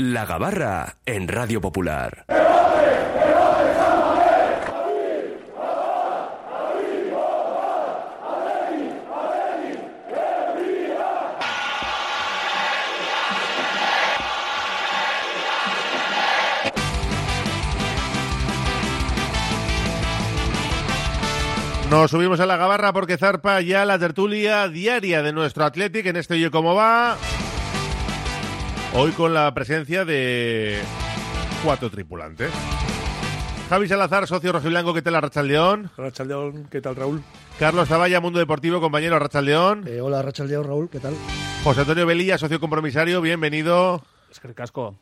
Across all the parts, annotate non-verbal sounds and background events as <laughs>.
La Gabarra en Radio Popular. Nos subimos a la gabarra porque zarpa ya la tertulia diaria de nuestro Athletic en este Oye Cómo Va. Hoy con la presencia de cuatro tripulantes. Javi Salazar, socio rojiblanco, ¿qué tal Arrachaldeón? Arrachaldeón, ¿qué tal Raúl? Carlos Zavalla, Mundo Deportivo, compañero Arrachaldeón. Eh, hola Arrachaldeón, Raúl, ¿qué tal? José Antonio Velilla, socio compromisario, bienvenido. Es que el casco.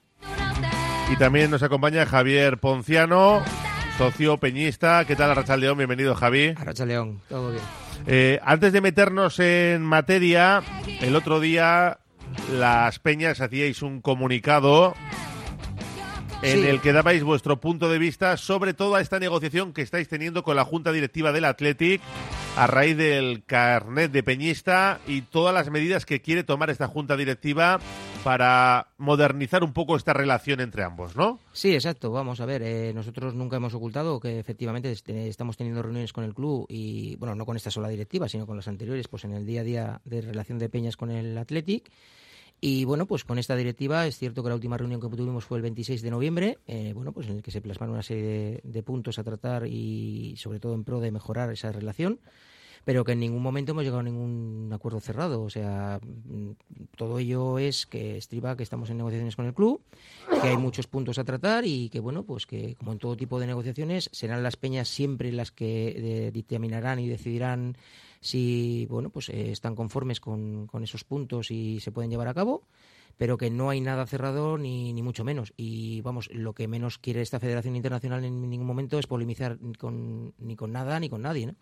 Y también nos acompaña Javier Ponciano, socio peñista. ¿Qué tal, Arrachaldeón? Bienvenido, Javi. Arrachaldeón, todo bien. Eh, antes de meternos en materia, el otro día las peñas hacíais un comunicado en Sí. el que dabais vuestro punto de vista sobre toda esta negociación que estáis teniendo con la Junta Directiva del Athletic a raíz del carnet de peñista y todas las medidas que quiere tomar esta Junta Directiva para modernizar un poco esta relación entre ambos, ¿no? Sí, exacto. Vamos a ver, eh, nosotros nunca hemos ocultado que efectivamente este, estamos teniendo reuniones con el club y, bueno, no con esta sola directiva, sino con las anteriores, pues en el día a día de relación de peñas con el Athletic. Y bueno, pues con esta directiva es cierto que la última reunión que tuvimos fue el 26 de noviembre, eh, bueno, pues en el que se plasmaron una serie de, de puntos a tratar y sobre todo en pro de mejorar esa relación pero que en ningún momento hemos llegado a ningún acuerdo cerrado. O sea, mm, todo ello es que estriba que estamos en negociaciones con el club, que hay muchos puntos a tratar y que, bueno, pues que como en todo tipo de negociaciones, serán las peñas siempre las que eh, dictaminarán y decidirán si, bueno, pues eh, están conformes con, con esos puntos y se pueden llevar a cabo pero que no hay nada cerrado ni, ni mucho menos. Y vamos, lo que menos quiere esta Federación Internacional en ningún momento es polemizar con, ni con nada ni con nadie. ¿no?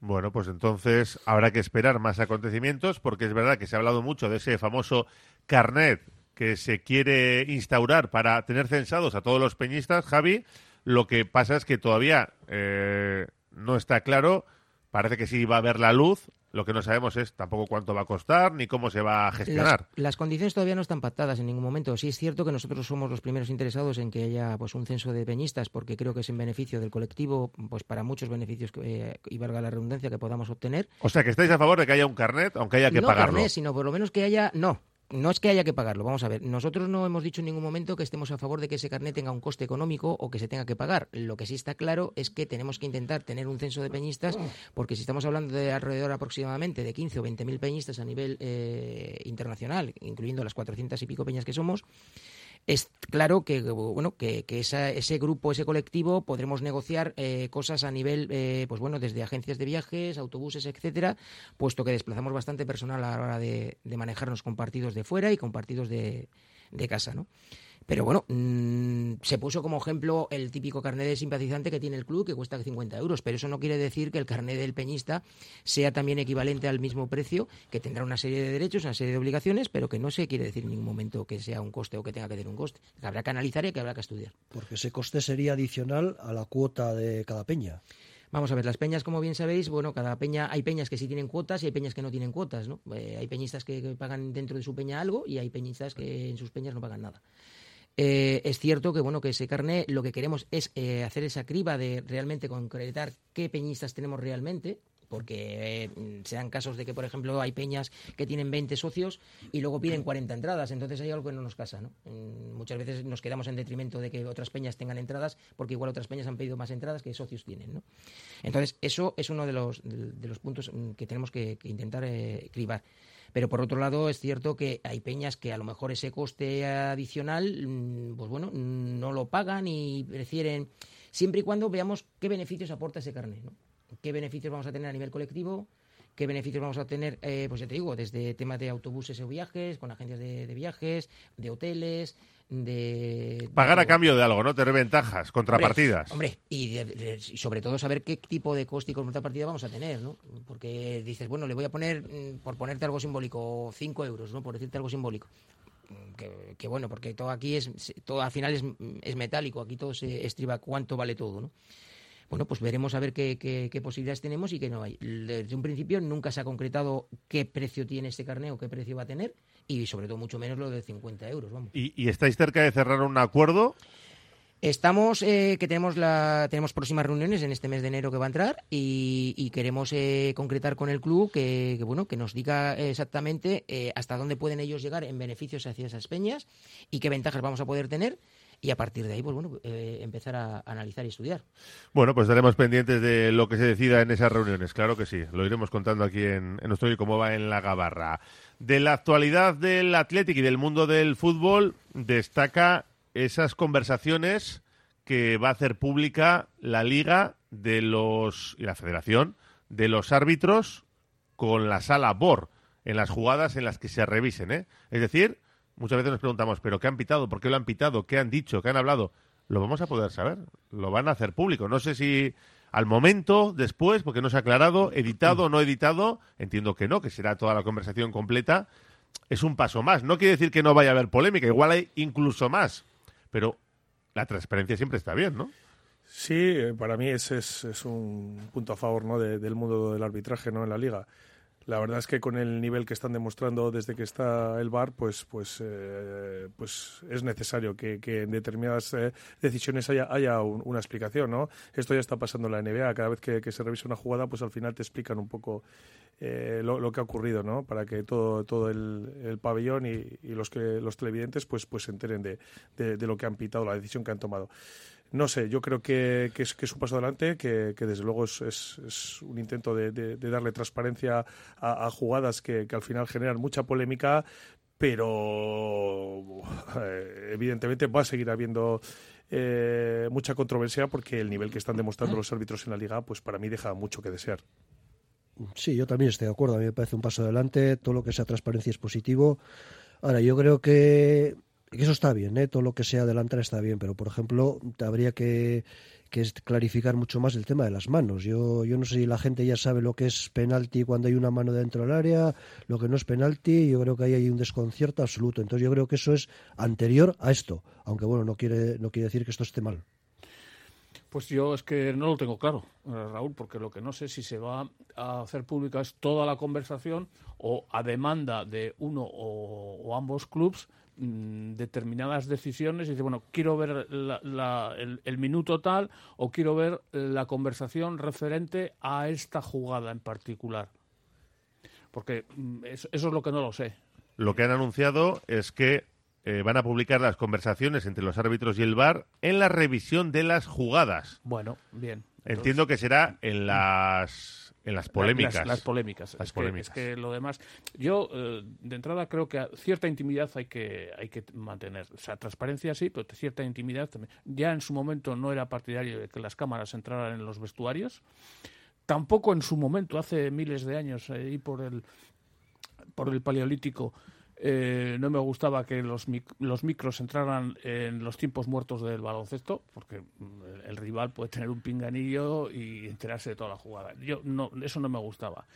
Bueno, pues entonces habrá que esperar más acontecimientos porque es verdad que se ha hablado mucho de ese famoso carnet que se quiere instaurar para tener censados a todos los peñistas, Javi. Lo que pasa es que todavía eh, no está claro. Parece que sí va a haber la luz. Lo que no sabemos es tampoco cuánto va a costar ni cómo se va a gestionar. Las, las condiciones todavía no están pactadas en ningún momento. Sí es cierto que nosotros somos los primeros interesados en que haya pues un censo de peñistas, porque creo que es en beneficio del colectivo, pues para muchos beneficios que, eh, y valga la redundancia que podamos obtener. O sea, que estáis a favor de que haya un carnet, aunque haya que no pagarlo. carnet, sino por lo menos que haya no. No es que haya que pagarlo, vamos a ver. Nosotros no hemos dicho en ningún momento que estemos a favor de que ese carnet tenga un coste económico o que se tenga que pagar. Lo que sí está claro es que tenemos que intentar tener un censo de peñistas, porque si estamos hablando de alrededor aproximadamente de 15 o 20 mil peñistas a nivel eh, internacional, incluyendo las 400 y pico peñas que somos, es claro que bueno que, que esa, ese grupo ese colectivo podremos negociar eh, cosas a nivel eh, pues bueno desde agencias de viajes autobuses etcétera puesto que desplazamos bastante personal a la hora de, de manejarnos con partidos de fuera y con partidos de, de casa no pero bueno, mmm, se puso como ejemplo el típico carnet de simpatizante que tiene el club, que cuesta 50 euros, pero eso no quiere decir que el carnet del peñista sea también equivalente al mismo precio, que tendrá una serie de derechos, una serie de obligaciones, pero que no se quiere decir en ningún momento que sea un coste o que tenga que tener un coste. Que habrá que analizar y que habrá que estudiar. Porque ese coste sería adicional a la cuota de cada peña. Vamos a ver, las peñas, como bien sabéis, bueno, cada peña, hay peñas que sí tienen cuotas y hay peñas que no tienen cuotas, ¿no? Eh, hay peñistas que, que pagan dentro de su peña algo y hay peñistas que en sus peñas no pagan nada. Eh, es cierto que bueno que ese carnet lo que queremos es eh, hacer esa criba de realmente concretar qué peñistas tenemos realmente porque eh, se dan casos de que, por ejemplo, hay peñas que tienen 20 socios y luego piden 40 entradas, entonces hay algo que no nos casa, ¿no? Mm, muchas veces nos quedamos en detrimento de que otras peñas tengan entradas porque igual otras peñas han pedido más entradas que socios tienen, ¿no? Entonces, eso es uno de los, de, de los puntos mm, que tenemos que, que intentar eh, cribar. Pero por otro lado, es cierto que hay peñas que a lo mejor ese coste adicional, mm, pues bueno, no lo pagan y prefieren, siempre y cuando veamos qué beneficios aporta ese carnet, ¿no? qué beneficios vamos a tener a nivel colectivo, qué beneficios vamos a tener, eh, pues ya te digo, desde temas de autobuses o viajes, con agencias de viajes, de hoteles, de... Pagar a cambio de algo, ¿no? Tener ventajas, contrapartidas. Hombre, hombre y, de, de, y, sobre todo saber qué tipo de coste y contrapartida vamos a tener, ¿no? Porque dices, bueno, le voy a poner, mm, por ponerte algo simbólico, 5 euros, ¿no? Por decirte algo simbólico. Que, que, bueno, porque todo aquí es, todo al final es, es metálico, aquí todo se estriba cuánto vale todo, ¿no? bueno, pues veremos a ver qué, qué, qué, posibilidades tenemos y qué no hay. Desde un principio nunca se ha concretado qué precio tiene este carneo, qué precio va a tener y sobre todo mucho menos lo de 50 euros. Vamos. ¿Y, y estáis cerca de cerrar un acuerdo? Estamos, eh, que tenemos, la, tenemos próximas reuniones en este mes de enero que va a entrar y, y queremos eh, concretar con el club que, que, bueno, que nos diga exactamente eh, hasta dónde pueden ellos llegar en beneficios hacia esas peñas y qué ventajas vamos a poder tener y a partir de ahí, pues bueno, eh, empezar a analizar y estudiar. Bueno, pues estaremos pendientes de lo que se decida en esas reuniones, claro que sí. Lo iremos contando aquí en, nuestro y cómo va en la gabarra. De la actualidad del Athletic y del mundo del fútbol, destaca esas conversaciones que va a hacer pública la Liga de los y la Federación de los árbitros con la sala BOR en las jugadas en las que se revisen, ¿eh? Es decir, muchas veces nos preguntamos, ¿pero qué han pitado? ¿Por qué lo han pitado? ¿Qué han dicho? ¿Qué han hablado? Lo vamos a poder saber. Lo van a hacer público. No sé si al momento, después, porque no se ha aclarado, editado o no editado, entiendo que no, que será toda la conversación completa. Es un paso más. No quiere decir que no vaya a haber polémica, igual hay incluso más. Pero la transparencia siempre está bien, ¿no? Sí, eh, para mí ese es, es un punto a favor ¿no? de, del mundo del arbitraje ¿no? en la liga. La verdad es que con el nivel que están demostrando desde que está el VAR, pues, pues, eh, pues es necesario que, que en determinadas eh, decisiones haya, haya un, una explicación, ¿no? Esto ya está pasando en la NBA. Cada vez que, se revisa una jugada, pues al final te explican un poco eh, lo, lo, que ha ocurrido, ¿no? Para que todo, todo el, el pabellón y, y, los que los televidentes, pues, pues se enteren de, de, de lo que han pitado, la decisión que han tomado no sé, yo creo que, es, un paso adelante, que, desde luego es, un intento de, darle transparencia a, jugadas que, al final generan mucha polémica, pero eh, evidentemente va a seguir habiendo eh, mucha controversia porque el nivel que están demostrando los árbitros en la liga, pues para mí deja mucho que desear. Sí, yo también estoy de acuerdo. A mí me parece un paso adelante. Todo lo que sea transparencia es positivo. Ahora, yo creo que eso está bien, ¿eh? todo lo que sea adelantar está bien, pero por ejemplo, habría que, clarificar mucho más el tema de las manos. Yo, yo no sé si la gente ya sabe lo que es penalti cuando hay una mano dentro del área, lo que no es penalti, yo creo que ahí hay un desconcierto absoluto. Entonces yo creo que eso es anterior a esto, aunque bueno, no quiere, no quiere decir que esto esté mal. Pues yo es que no lo tengo claro, Raúl, porque lo que no sé si se va a hacer pública es toda la conversación o a demanda de uno o, o ambos clubes Mm, determinadas decisiones y dice, bueno, quiero ver la, la, el, el, minuto tal o quiero ver la conversación referente a esta jugada en particular. Porque mm, eso, eso es lo que no lo sé. Lo que han anunciado es que eh, van a publicar las conversaciones entre los árbitros y el VAR en la revisión de las jugadas. Bueno, bien. Entonces, Entiendo que será en las en las polémicas. Las, las polémicas. Las es, polémicas. Que, es, Que, lo demás. Yo, eh, de entrada, creo que cierta intimidad hay que, hay que mantener. O sea, transparencia sí, pero cierta intimidad también. Ya en su momento no era partidario de que las cámaras entraran en los vestuarios. Tampoco en su momento, hace miles de años, ahí por el, por el Paleolítico, eh, no me gustaba que los, mic los micros entraran en los tiempos muertos del baloncesto, porque el, el, rival puede tener un pinganillo y enterarse de toda la jugada. Yo no, eso no me gustaba.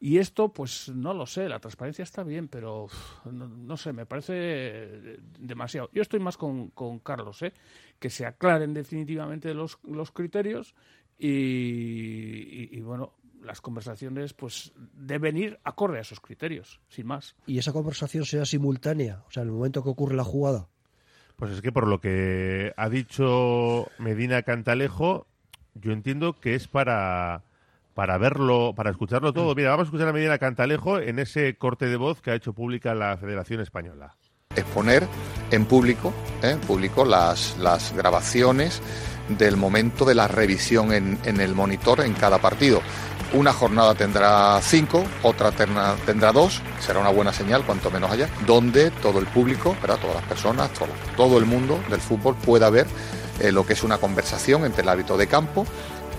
Y esto, pues no lo sé, la transparencia está bien, pero no, sé, me parece demasiado. Yo estoy más con, con Carlos, ¿eh? que se aclaren definitivamente los, los criterios y, y bueno, las conversaciones pues deben ir acorde a esos criterios, sin más. ¿Y esa conversación sea simultánea? O sea, en el momento que ocurre la jugada. Pues es que por lo que ha dicho Medina Cantalejo, yo entiendo que es para para verlo, para escucharlo todo. Mira, vamos a escuchar a Medina Cantalejo en ese corte de voz que ha hecho pública la Federación Española. Exponer en público, ¿eh? en público las, las grabaciones del momento de la revisión en, en el monitor en cada partido. Una jornada tendrá cinco, otra tendrá dos, será una buena señal, cuanto menos allá, donde todo el público, ¿verdad? todas las personas, todo, el mundo del fútbol pueda ver eh, lo que es una conversación entre el hábito de campo,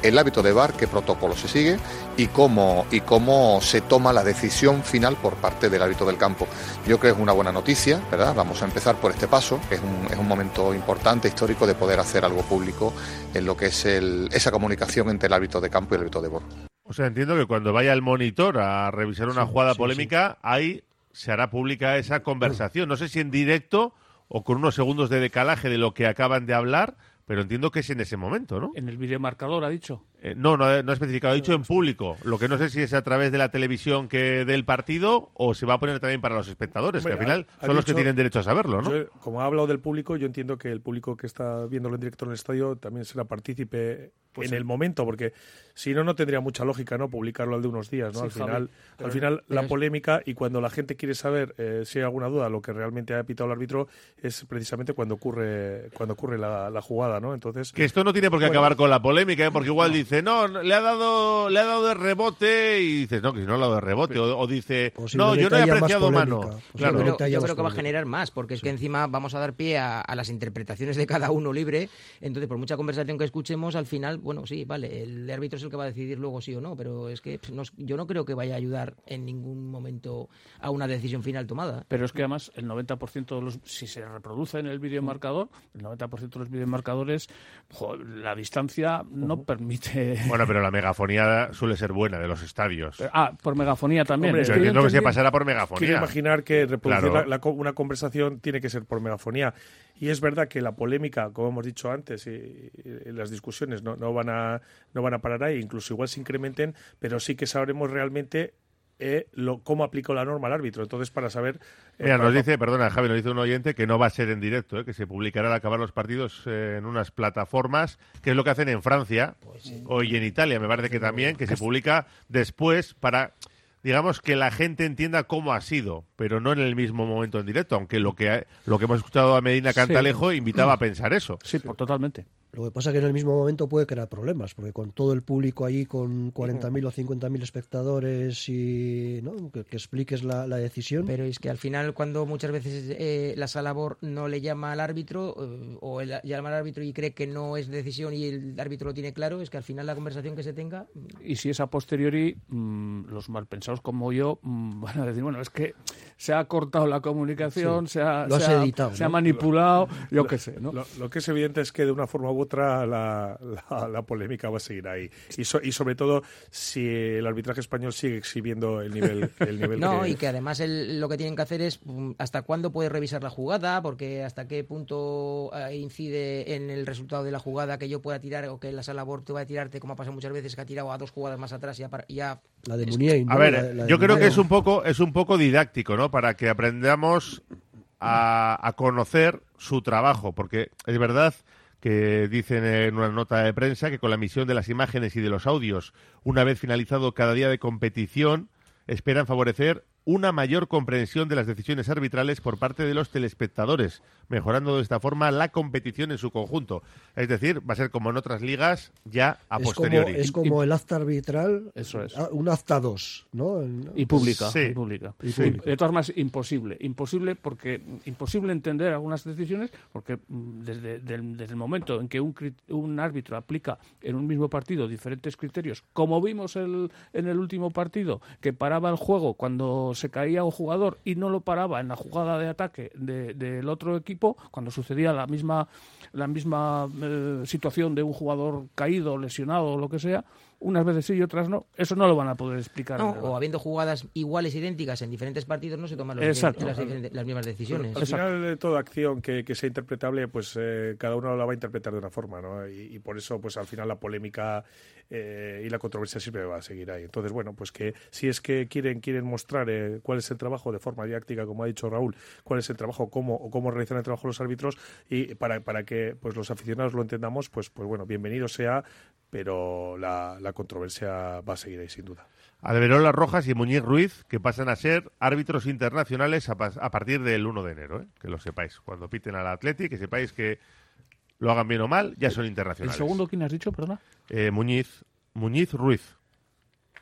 el hábito de bar, qué protocolo se sigue y cómo, y cómo se toma la decisión final por parte del hábito del campo. Yo creo que es una buena noticia, ¿verdad? Vamos a empezar por este paso, que es un, momento importante, histórico, de poder hacer algo público en lo que es esa comunicación entre el hábito de campo y el hábito de bar. O sea, entiendo que cuando vaya el monitor a revisar una sí, jugada sí, polémica, sí. ahí se hará pública esa conversación. No sé si en directo o con unos segundos de decalaje de lo que acaban de hablar, pero entiendo que es en ese momento, ¿no? En el videomarcador, ha dicho. Eh, no, no, no ha especificado, ha dicho en público. Lo que no sé si es a través de la televisión que del partido o se va a poner también para los espectadores, que al final ha- ha son los que tienen derecho a saberlo, ¿no? Yo, como ha hablado del público, yo entiendo que el público que está viéndolo en directo en el estadio también será partícipe Pues en sí. el momento, porque si no, no tendría mucha lógica no publicarlo al de unos días. ¿no? Sí, al Javi, final, pero- al final la es- polémica y cuando la gente quiere saber eh, si hay alguna duda, lo que realmente ha pitado el árbitro es precisamente cuando ocurre cuando ocurre la, la jugada. ¿no? Entonces, Que esto no tiene por qué Bueno. acabar con la polémica, ¿eh? porque igual dice, no, no, le ha dado le ha dado de rebote y dices, no, que si no le ha dado de rebote. O, o dice, no, yo no he apreciado mano. Claro. Yo creo, yo que va a generar más, porque es que encima vamos a dar pie a, a las interpretaciones de cada uno libre. Entonces, por mucha conversación que escuchemos, al final, bueno, sí, vale, el árbitro es el que va a decidir luego sí o no, pero es que pff, no es- yo no creo que vaya a ayudar en ningún momento a una decisión final tomada. Pero es que además el 90% de los, si se reproduce en el videomarcador, el 90% de los videomarcadores, jo, la distancia no permite... Bueno, pero la <laughs> megafonía suele ser buena de los estadios. Ah, por megafonía también. Hombre, Yo entiendo que se pasará por Quiero megafonía. imaginar que reproducir Claro. la- una conversación tiene que ser por megafonía. Y es verdad que la polémica, como hemos dicho antes, y, y las discusiones no, no van a no van a parar ahí, incluso igual se incrementen, pero sí que sabremos realmente eh, lo, cómo aplicó la norma al árbitro. Entonces, para saber... eh, Mira, para- nos dice, perdona, Javi, nos dice un oyente que no va a ser en directo, ¿eh? que se publicará al acabar los partidos eh, en unas plataformas, que es lo que hacen en Francia o y en Italia, me parece que también, que se publica después para, digamos, que la gente entienda cómo ha sido, pero no en el mismo momento en directo, aunque lo que, lo que hemos escuchado a Medina Cantalejo invitaba a pensar eso. Sí, por totalmente. Lo que pasa es que en el mismo momento puede crear problemas, porque con todo el público allí, con 40.000 o 50.000 espectadores y ¿no? que, que expliques la, la decisión. Pero es que al final, cuando muchas veces eh, la sala BOR no le llama al árbitro, eh, o llama al árbitro y cree que no es decisión y el árbitro lo tiene claro, es que al final la conversación que se tenga. Y si es a posteriori, mm, los malpensados como yo mm, van a decir, bueno, es que se ha cortado la comunicación, se, ha, Lo has se ha- editado, se manipulado, yo qué sé, ¿no? Lo, lo que es evidente es que de una forma u otra la, la- la polémica va a seguir ahí. Y, so- y sobre todo si el arbitraje español sigue exhibiendo el nivel, el nivel <laughs> No, que, y que además el- lo que tienen que hacer es mm, hasta cuándo puede revisar la jugada, porque hasta qué punto eh, incide en el resultado de la jugada que yo pueda tirar o que la sala va a tirarte, como ha pasado muchas veces, que ha tirado a dos jugadas más atrás y ya, la de Munier. A ver, yo creo que es un poco es un poco didáctico, ¿no? Para que aprendamos a, a conocer su trabajo, porque es verdad que dicen en una nota de prensa que con la emisión de las imágenes y de los audios, una vez finalizado cada día de competición, esperan favorecer una mayor comprensión de las decisiones arbitrales por parte de los telespectadores, mejorando de esta forma la competición en su conjunto. Es decir, va a ser como en otras ligas ya a es como, posteriori. es como el acta arbitral, Eso es. ah, un acta 2, ¿no? Y pública, Sí. y pública. Y pública. De todas maneras, imposible. Imposible porque imposible entender algunas decisiones porque mm, desde, del- desde el momento en que un, un árbitro aplica en un mismo partido diferentes criterios, como vimos el, en el último partido, que paraba el juego cuando se caía un jugador y no lo paraba en la jugada de ataque de- del otro equipo, cuando sucedía la misma, la misma eh, situación de un jugador caído, lesionado o lo que sea, unas veces sí y otras no, eso no lo van a poder explicar. No, o habiendo jugadas iguales, idénticas en diferentes partidos, no se toman los Exacto. las, mismas decisiones. Al final, de toda acción que, que sea interpretable, pues eh, cada uno la va a interpretar de una forma, ¿no? Y, y por eso, pues al final la polémica eh, y la controversia siempre va a seguir ahí. Entonces, bueno, pues que si es que quieren quieren mostrar eh, cuál es el trabajo de forma didáctica, como ha dicho Raúl, cuál es el trabajo, cómo o cómo realizan el trabajo los árbitros y para, para que pues los aficionados lo entendamos, pues pues bueno, bienvenido sea, pero la, la controversia va a seguir ahí sin duda. Alberola Rojas y Muñiz Ruiz, que pasan a ser árbitros internacionales a, partir del 1 de enero, ¿eh? que lo sepáis. Cuando piten al Atleti, que sepáis que lo hagan bien o mal, ya son ¿El internacionales. segundo quién has dicho, perdona? Eh, Muñiz, Muñiz Ruiz.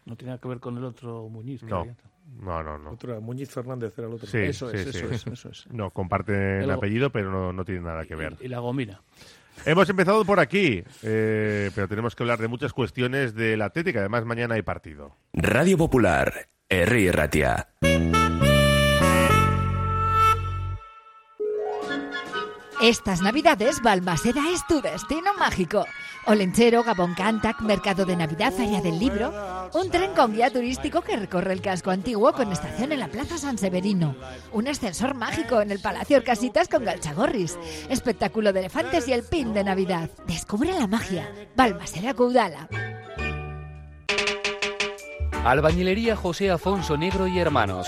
No tiene nada que ver con el otro Muñiz. No, había. no, no, no. Muñiz Fernández era el otro. Sí, Eso es, sí, eso sí. es, eso es. No, comparten El- apellido, pero no, no tienen nada que ver. Y, y la gomina. Hemos empezado por aquí, eh, pero tenemos que hablar de muchas cuestiones de la Atlética. Además, mañana hay partido. Radio Popular, Herri Ratia. Estas navidades Balmaseda es tu destino mágico. Olenchero, Gabón Cantac, Mercado de Navidad, Feria del Libro. Un tren con guía turístico que recorre el casco antiguo con estación en la Plaza San Severino. Un ascensor mágico en el Palacio Orcasitas con Galchagorris. Espectáculo de elefantes y el pin de Navidad. Descubre la magia. Balmaseda Caudala. Albañilería José Afonso Negro y Hermanos.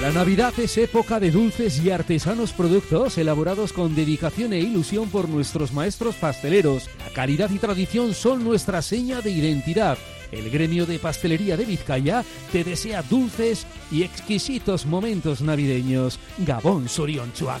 La Navidad es época de dulces y artesanos productos elaborados con dedicación e ilusión por nuestros maestros pasteleros. La calidad y tradición son nuestra seña de identidad. El gremio de pastelería de Vizcaya te desea dulces y exquisitos momentos navideños. Gabón Sorionchuac.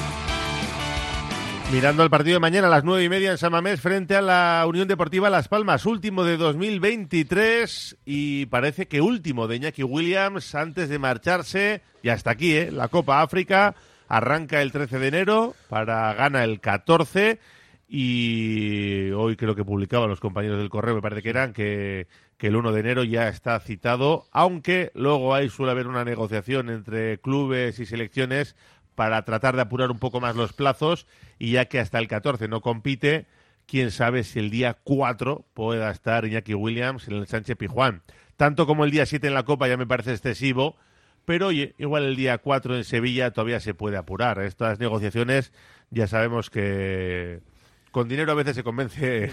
Mirando el partido de mañana a las nueve y media en San Mamés frente a la Unión Deportiva Las Palmas, último de 2023 y parece que último de Iñaki Williams antes de marcharse. Y hasta aquí, ¿eh? La Copa África arranca el 13 de enero para gana el 14 y hoy creo que publicaban los compañeros del correo, me parece que eran, que, que el 1 de enero ya está citado, aunque luego ahí suele haber una negociación entre clubes y selecciones para tratar de apurar un poco más los plazos y ya que hasta el 14 no compite, quién sabe si el día 4 pueda estar Iñaki Williams en el Sánchez Pijuán. Tanto como el día 7 en la Copa ya me parece excesivo, pero oye, igual el día 4 en Sevilla todavía se puede apurar. Estas negociaciones ya sabemos que con dinero a veces se convence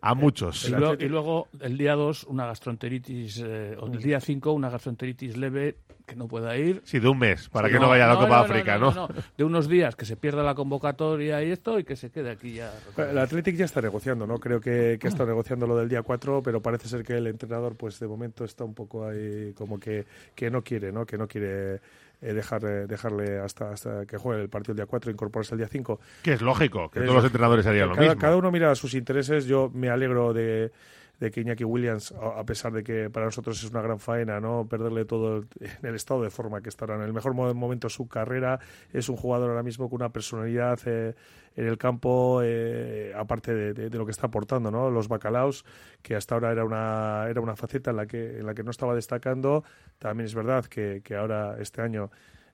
a muchos. Y luego, y luego el día 2 una gastroenteritis, eh, o el día 5 una gastroenteritis leve que no pueda ir. Sí, de un mes, para que no, vaya a la Copa África, ¿no? De unos días, que se pierda la convocatoria y esto, y que se quede aquí ya. El Athletic ya está negociando, ¿no? Creo que, que está negociando lo del día 4, pero parece ser que el entrenador, pues de momento está un poco ahí como que, que no quiere, ¿no? Que no quiere eh, dejar, eh, dejarle hasta, hasta que juegue el partido el día 4 e incorporarse el día 5. Que es lógico, que todos los entrenadores harían lo cada, mismo. Cada uno mira sus intereses. Yo me alegro de, de que Iñaki Williams, a pesar de que para nosotros es una gran faena, no perderle todo en el estado de forma que estará en el mejor mo- momento de su carrera, es un jugador ahora mismo con una personalidad eh, en el campo, eh, aparte de, lo que está aportando, ¿no? Los bacalaos, que hasta ahora era una, era una faceta en la que, en la que no estaba destacando. También es verdad que ahora, este año,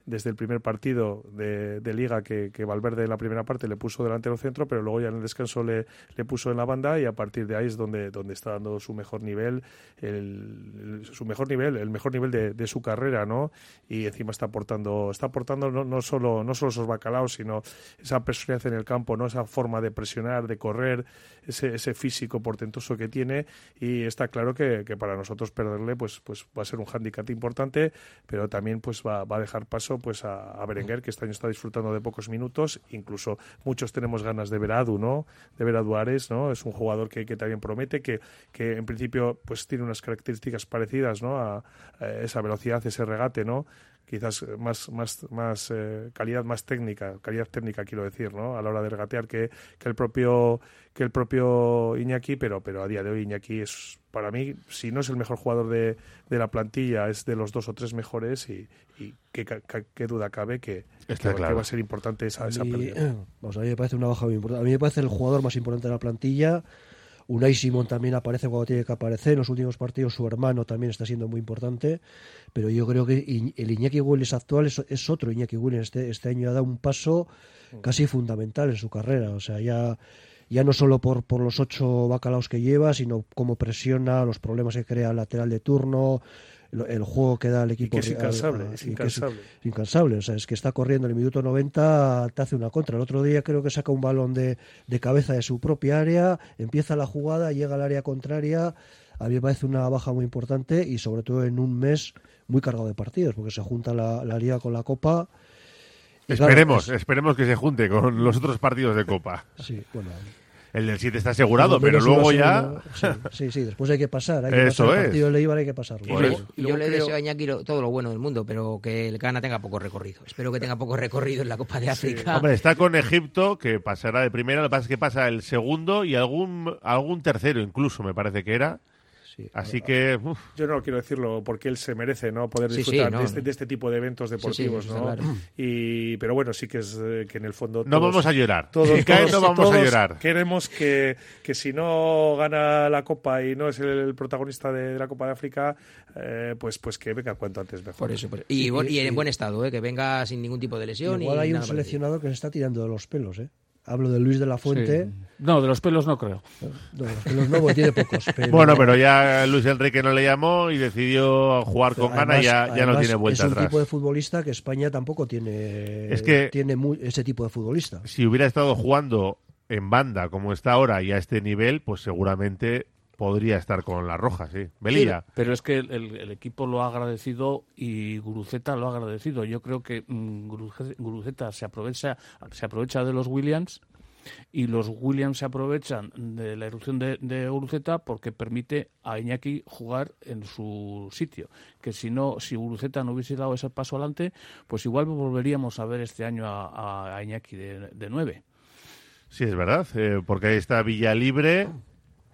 desde el primer partido de, de liga que, que Valverde en la primera parte le puso delantero centro, pero luego ya en el descanso le, puso en la banda y a partir de ahí es donde, donde está dando su mejor nivel, el, su mejor nivel, el mejor nivel de, su carrera, ¿no? Y encima está aportando, está aportando no, solo, no solo esos bacalaos, sino esa personalidad en el campo, ¿no? Esa forma de presionar, de correr, ese, ese físico portentoso que tiene y está claro que, que para nosotros perderle pues, pues va a ser un hándicap importante, pero también pues va a dejar paso pues a, a, Berenguer, que este año está disfrutando de pocos minutos, incluso muchos tenemos ganas de ver a Adu, ¿no? De ver a ¿no? Es un jugador que, que también promete, que, que en principio pues tiene unas características parecidas, ¿no? A, a esa velocidad, ese regate, ¿no? Quizás más, más, más eh, calidad más técnica, calidad técnica quiero decir, ¿no? A la hora de regatear que, que el propio que el propio Iñaki, pero, pero a día de hoy Iñaki es para mí, si no es el mejor jugador de, de la plantilla, es de los dos o tres mejores y, y qué, qué, duda cabe que, Está que, claro. que va a ser importante esa, esa pérdida. <clears throat> vamos, a mí me parece una baja muy importante. A mí me parece el jugador más importante de la plantilla. Unai Simón también aparece cuando tiene que aparecer. En los últimos partidos su hermano también está siendo muy importante. Pero yo creo que el Iñaki Willis actual es, es otro Iñaki Willis. Este, este año ha dado un paso casi fundamental en su carrera. O sea, ya, ya no solo por, por los ocho bacalaos que lleva, sino cómo presiona, los problemas que crea el lateral de turno, el, el juego que da al equipo. que es incansable, es y que incansable. incansable. O sea, es que está corriendo en el minuto 90, te hace una contra. El otro día creo que saca un balón de, de cabeza de su propia área, empieza la jugada, llega al área contraria. A mí me parece una baja muy importante y sobre todo en un mes muy cargado de partidos, porque se junta la, la Liga con la Copa. Y claro, Esperemos, es- esperemos que se junte con los otros partidos de Copa. Sí, bueno. El del 7 está asegurado, pero luego ya... una- Sí, sí, sí, después hay que pasar. Hay que Eso pasar el es. partido de Leibar, hay que pasarlo. Y luego- y yo le deseo a Iñaki todo lo bueno del mundo, pero que el Ghana tenga poco recorrido. Espero que tenga poco recorrido en la Copa de África. Hombre, está con Egipto, que pasará de primera, lo que pasa es que pasa el segundo y algún, algún tercero incluso, me parece que era. Así que... uf, Yo no quiero decirlo porque él se merece no poder Sí, sí, disfrutar no. de, este, de este tipo de eventos deportivos, ¿no? claro. Y pero bueno, sí que es eh, que en el fondo No todos- vamos a llorar. Todos, Si cae, todos- no vamos a llorar. Queremos que, que si no gana la Copa y no es el, el protagonista de, de la Copa de África, eh, pues pues que venga cuanto antes mejor. Por eso, por- y, bu- y en buen estado, ¿eh? que venga sin ningún tipo de lesión. Igual y hay un parecido. seleccionador que se está tirando de los pelos, ¿eh? Hablo de Luis de la Fuente. Sí. No, de los pelos no creo. No, de los pelos no, porque tiene pocos. <laughs> Pero... Bueno, pero ya Luis Enrique no le llamó y decidió jugar Pero con ganas y ya, ya no tiene vuelta Es un atrás. tipo de futbolista que España tampoco tiene, Es que- tiene mu- ese tipo de futbolista. Si hubiera estado jugando en banda como está ahora y a este nivel, pues seguramente podría estar con la roja, sí. Velilla. Pero es que el, equipo lo ha agradecido y Guruceta lo ha agradecido. Yo creo que mm, Guruce- Guruceta se aprovecha, se aprovecha de los Williams y los Williams se aprovechan de la erupción de, de Guruceta porque permite a Iñaki jugar en su sitio. Que si no, si Guruceta no hubiese dado ese paso adelante, pues igual volveríamos a ver este año a Iñaki de, de nueve. Sí, es verdad, eh, porque ahí está Villa Libre,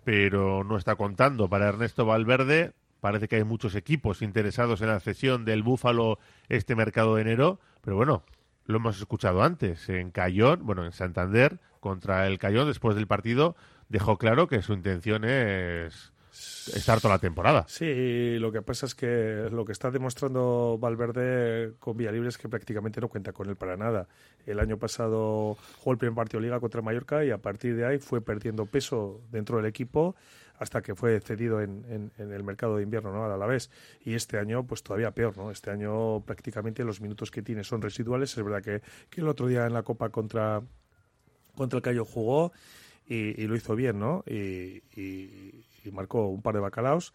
pero no está contando para Ernesto Valverde. Parece que hay muchos equipos interesados en la cesión del Búfalo este mercado de enero, pero bueno, lo hemos escuchado antes. En Cayón, bueno, en Santander, contra el Cayón, después del partido, dejó claro que su intención es estar toda la temporada. Sí, lo que pasa es que lo que está demostrando Valverde con Villalibre es que prácticamente no cuenta con él para nada. El año pasado jugó el primer partido de Liga contra Mallorca y a partir de ahí fue perdiendo peso dentro del equipo hasta que fue cedido en, el mercado de invierno ¿no? al Alavés. Y este año, pues todavía peor, ¿no? Este año prácticamente los minutos que tiene son residuales. Es verdad que, que el otro día en la Copa contra, contra el Cayo jugó y, lo hizo bien, ¿no? Y- y marcó un par de bacalaos.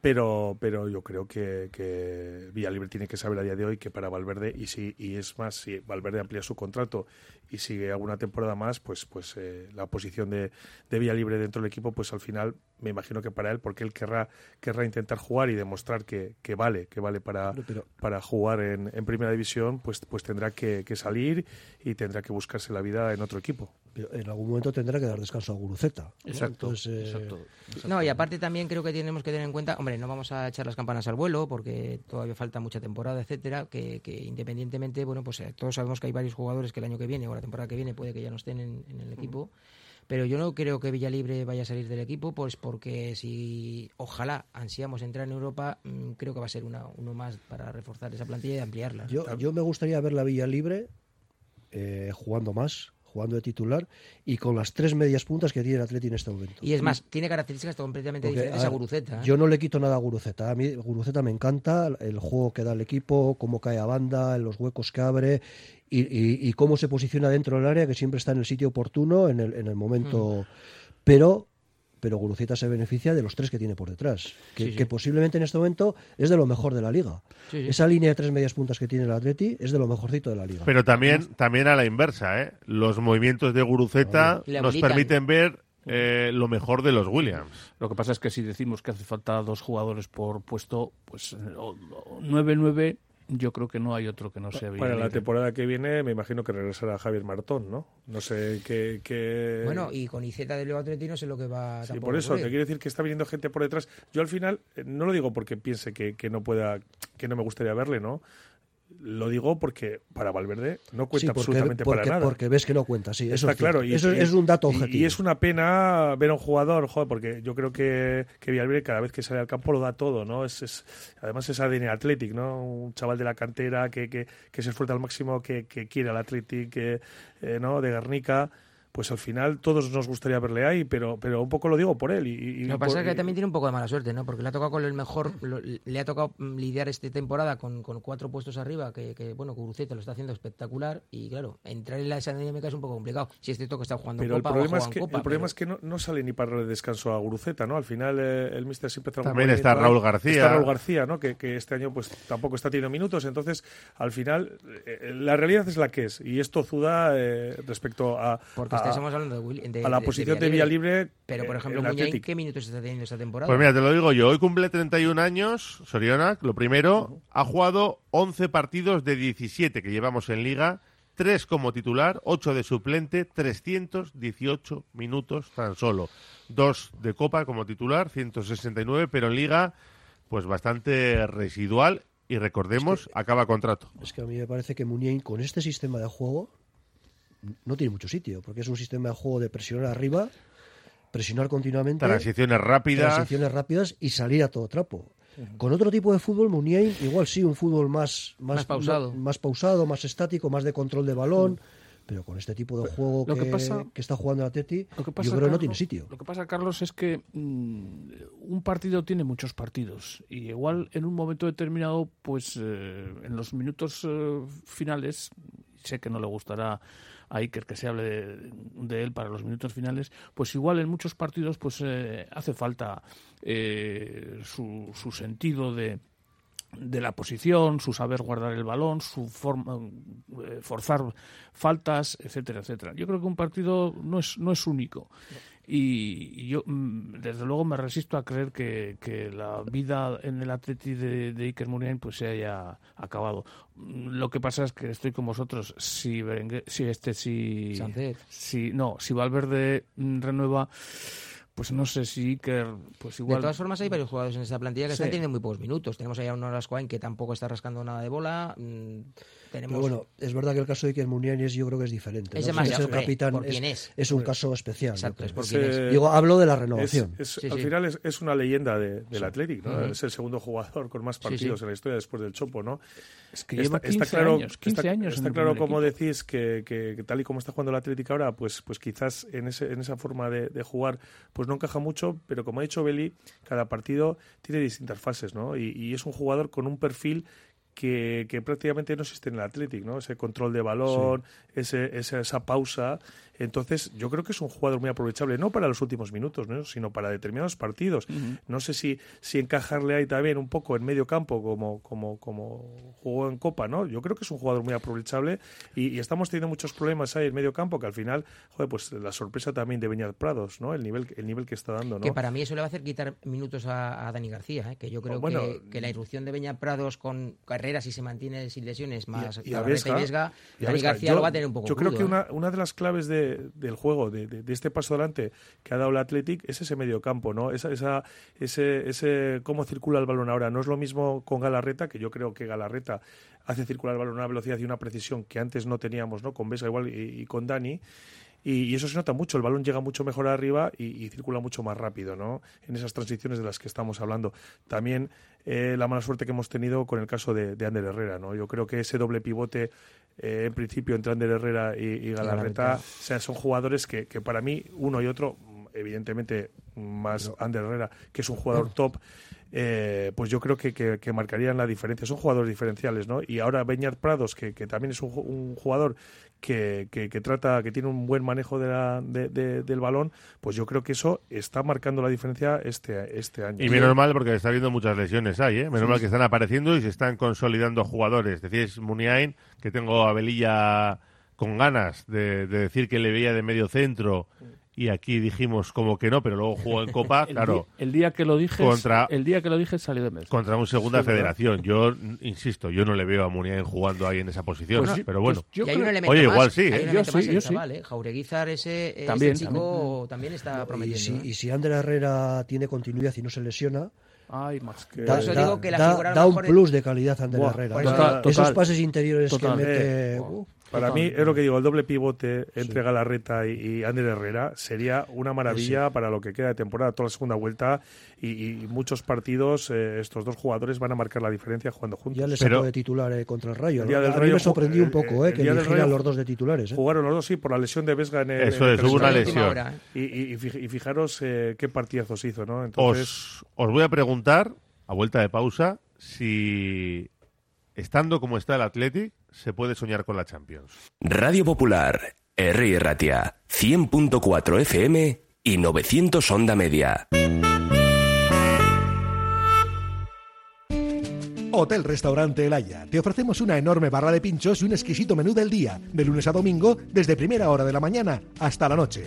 Pero, pero yo creo que, que Villalibre tiene que saber a día de hoy que para Valverde, y si y es más, si Valverde amplía su contrato y sigue alguna temporada más, pues, pues eh, la posición de, de Villalibre dentro del equipo, pues al final me imagino que para él, porque él querrá, querrá intentar jugar y demostrar que, que vale, que vale para, pero- para jugar en, en primera división, pues, pues tendrá que, que salir y tendrá que buscarse la vida en otro equipo. Pero en algún momento tendrá que dar descanso a Guruceta. ¿no? Exacto, Entonces, eh, No, y aparte también creo que tenemos que tener en cuenta, hombre, no vamos a echar las campanas al vuelo porque todavía falta mucha temporada, etcétera, que, que independientemente, bueno, pues eh, todos sabemos que hay varios jugadores que el año que viene o la temporada que viene puede que ya no estén en, en el equipo. Pero yo no creo que Villalibre vaya a salir del equipo, pues porque si ojalá ansiamos entrar en Europa, mm, creo que va a ser una, uno más para reforzar esa plantilla y ampliarla. Yo, yo me gustaría ver la Villa Libre eh, jugando más, jugando de titular y con las tres medias puntas que tiene el Atleti en este momento. Y es más, tiene características completamente Porque, diferentes a, Guruceta. ¿eh? Yo no le quito nada a Guruceta. A mí Guruceta me encanta, el juego que da el equipo, cómo cae a banda, los huecos que abre y, y- y cómo se posiciona dentro del área, que siempre está en el sitio oportuno, en el, en el momento. Pero pero Guruceta se beneficia de los tres que tiene por detrás, que, Sí, sí. que posiblemente en este momento es de lo mejor de la liga. Sí, sí. Esa línea de tres medias puntas que tiene el Atleti es de lo mejorcito de la liga. Pero también, también a la inversa, ¿eh? Los movimientos de Guruceta nos permiten ver eh, lo mejor de los Williams. Lo que pasa es que si decimos que hace falta dos jugadores por puesto, pues eh, o- o 9-9, yo creo que no hay otro que no sea Para la Villarreal. temporada que viene, me imagino que regresará Javier Martón, ¿no? No sé qué. qué- Bueno, y con Iceta del Leo Atleti no sé lo que va Sí, por a eso, te quiero decir que está viniendo gente por detrás. Yo al final, eh, no lo digo porque piense que, que no pueda, que no me gustaría verle, ¿no? Lo digo porque para Valverde no cuenta Sí, porque- absolutamente porque- para nada. porque ves que no cuenta, sí, eso Está es claro. Y, Eso es un dato objetivo. Y, es una pena ver a un jugador, joder, porque yo creo que, que Villalbir cada vez que sale al campo lo da todo, ¿no? Es, es- además es ADN Athletic, ¿no? Un chaval de la cantera que, que, que se esfuerza al máximo, que, que quiere al Athletic, que, eh, ¿no? De Guernica. Pues al final todos nos gustaría verle ahí, pero, pero un poco lo digo por él. Y, y- Lo que por- pasa es que y- también tiene un poco de mala suerte, ¿no? Porque le ha tocado con el mejor, lo- le ha tocado lidiar esta temporada con, con cuatro puestos arriba, que, que, bueno, Guruceta lo está haciendo espectacular y claro, entrar en la esa dinámica es un poco complicado. Si es cierto que está jugando Pero el Copa o ha problema, es que, Copa, el problema pero- es que no, no sale ni para darle descanso a Guruceta, ¿no? Al final eh, el míster siempre trabaja También está Raúl García. Está Raúl García, ¿no? Que, que este año pues tampoco está teniendo minutos. Entonces, al final, eh, la realidad es la que es. Y esto zuda eh, respecto a, Porque a, estamos hablando de, Will- de- a la de- posición de Villalibre. Villalibre. Pero, por eh, ejemplo, Muñain. ¿qué minutos está teniendo esta temporada? Pues mira, te lo digo yo. Hoy cumple 31 años, Sorionak. Lo primero, ha jugado 11 partidos de 17 que llevamos en Liga. 3 como titular, 8 de suplente, 318 minutos tan solo. 2 de Copa como titular, 169, pero en Liga, pues bastante residual. Y recordemos, acaba contrato. Es que a mí me parece que Muniain con este sistema de juego no tiene mucho sitio, porque es un sistema de juego de presionar arriba, presionar continuamente, Transiciones rápidas. transiciones rápidas y salir a todo trapo. Con otro tipo de fútbol, Muniain igual sí, un fútbol más, más, Más pausado. más pausado, más estático, más de control de balón. Pero con este tipo de juego Lo que, que pasa- que está jugando el Atleti, Lo que yo pasa, creo que no Carlos, tiene sitio. Lo que pasa, Carlos, es que mm, un partido tiene muchos partidos y igual en un momento determinado, pues eh, en los minutos eh, finales, sé que no le gustará a Iker que se hable de, de él para los minutos finales, pues igual en muchos partidos pues eh, hace falta eh, su, su sentido de de la posición, su saber guardar el balón, su forma eh, forzar faltas, etcétera, etcétera. Yo creo que un partido no es no es único. Y, yo, mm, desde luego, me resisto a creer que, que la vida en el Atleti de, de Iker Muniain pues se haya acabado. Mm, Lo que pasa es que estoy con vosotros. Si Berenguer- si este, si, si no, si Valverde mm, renueva, pues no sé si Iker, pues igual. De todas formas, hay varios jugadores en esta plantilla que Sí. están teniendo muy pocos minutos. Tenemos ahí a un Orascoain que tampoco está rascando nada de bola. Tenemos... Pero bueno, es verdad que el caso de Iker Muniain es, yo creo que es diferente. Es ¿no? demasiado, el capitán por es, quién es. es un caso especial. Exacto, es por Es, quién es. Digo, hablo de la renovación. es- Sí, al sí. final es, es una leyenda de- del Sí. Athletic, ¿no? Es el segundo jugador con más Sí, sí. partidos en la historia después del Chopo, ¿no? Es que lleva 15 años, 15 está, años en está claro como decís que, que- que tal y como está jugando el Athletic ahora, pues, pues quizás en, ese, en esa forma de, de jugar pues no encaja mucho, pero como ha dicho Beli, cada partido tiene distintas fases, ¿no? Y, y es un jugador con un perfil que, que prácticamente no existe en el Athletic, ¿no? Ese control de balón, ese, esa, esa pausa. Entonces, yo creo que es un jugador muy aprovechable, no para los últimos minutos, ¿no? sino para determinados partidos. No sé si, si encajarle ahí también un poco en medio campo como, como, como jugó en Copa, ¿no? Yo creo que es un jugador muy aprovechable y, y estamos teniendo muchos problemas ahí en medio campo que al final, joder, pues la sorpresa también de Beñat Prados, ¿no? El nivel, el nivel que está dando, ¿no? Que para mí eso le va a hacer quitar minutos a, a Dani García, ¿eh? que yo creo Bueno, que, que la irrupción de Beña Prados con carreras si se mantiene sin lesiones más y a Galarreta Vesga, Vesga, y a Dani Vesga. García Yo- lo va a tener un poco Yo creo crudo, que ¿eh? una, una de las claves de- del juego, de, este paso adelante que ha dado el Athletic, es ese medio campo, ¿no? Esa, ese, ese cómo circula el balón ahora. No es lo mismo con Galarreta, que yo creo que Galarreta hace circular el balón a una velocidad y una precisión que antes no teníamos, ¿no? Con Vesga igual y, con Dani. Y, eso se nota mucho, el balón llega mucho mejor arriba y, y circula mucho más rápido, ¿no? En esas transiciones de las que estamos hablando. También eh, la mala suerte que hemos tenido con el caso de, de Ander Herrera, ¿no? Yo creo que ese doble pivote, eh, en principio, entre Ander Herrera y, y Galarreta, o sea, son jugadores que, que para mí, uno y otro, evidentemente, más Ander Herrera, que es un jugador top, eh, pues yo creo que, que, que, marcarían la diferencia. Son jugadores diferenciales, ¿no? Y ahora Beñat Prados, que, que también es un, un jugador que, que, trata, que tiene un buen manejo de la, de, de, del balón, pues yo creo que eso está marcando la diferencia este, este año. Y menos mal porque está habiendo muchas lesiones ahí, ¿eh? Menos sí, mal que están apareciendo y se están consolidando jugadores. Decís Muniain, que tengo a Belilla con ganas de, de decir que le veía de medio centro y aquí dijimos como que no, pero luego jugó en <laughs> Copa, el claro. Día, el día que lo dije, contra, el día que lo dije salió de mes. Contra un segunda sí, federación. Yo insisto, yo no le veo a Muniain jugando ahí en esa posición, pues, pero bueno. Pues creo, Oye, igual más, sí, ¿eh? yo sí, yo chaval, sí. ¿eh? Jaureguizar ese, también, ese chico también, también está prometiendo. Y si, ¿eh? y si Ander Herrera tiene continuidad y no se lesiona, Ay, más que... Da, eso da, digo que la da, da un plus de calidad a Ander Herrera. pues total, Esos total, pases interiores total. que mete... Eh, uh, para mí es lo que digo, el doble pivote entre sí. Galarreta y, y Ander Herrera sería una maravilla sí. para lo que queda de temporada, toda la segunda vuelta y, y muchos partidos eh, estos dos jugadores van a marcar la diferencia jugando juntos. Ya les sacó de titular eh, contra el Rayo. El día ¿no? del a Rayo mí me sorprendió un poco eh, que eligieran los dos de titulares. ¿eh? Jugaron los dos, sí, por la lesión de Vesga en el Eso en es, hubo una lesión. Hora, y, y, y, fijaros eh, qué partidazos hizo, ¿no? Entonces... Os, os voy a preguntar, a vuelta de pausa, si estando como está el Athletic, se puede soñar con la Champions. Radio Popular, R. Ratia, 100.4 FM y 900 Onda Media. Hotel Restaurante El Haya. Te ofrecemos una enorme barra de pinchos y un exquisito menú del día, de lunes a domingo, desde primera hora de la mañana hasta la noche.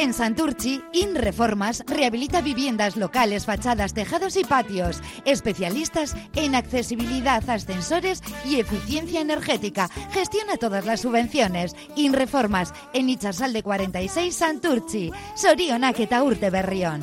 En Santurchi, InReformas rehabilita viviendas locales, fachadas, tejados y patios. Especialistas en accesibilidad, ascensores y eficiencia energética. Gestiona todas las subvenciones. InReformas en Ichasalde 46 Santurchi. Sorionak eta Urte Berrión.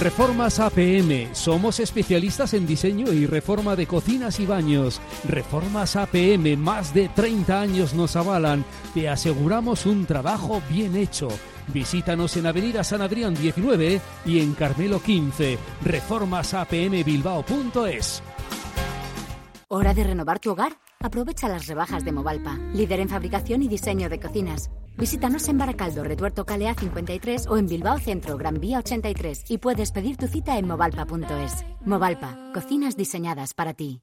Reformas APM. Somos especialistas en diseño y reforma de cocinas y baños. Reformas APM, más de 30 años nos avalan. Te aseguramos un trabajo bien hecho. Visítanos en Avenida San Adrián 19 y en Carmelo 15. Reformasapmbilbao.es. ¿Hora de renovar tu hogar? Aprovecha las rebajas de Movalpa, líder en fabricación y diseño de cocinas. Visítanos en Baracaldo, Retuerto Calea 53 o en Bilbao Centro, Gran Vía 83 y puedes pedir tu cita en movalpa.es. Movalpa, cocinas diseñadas para ti.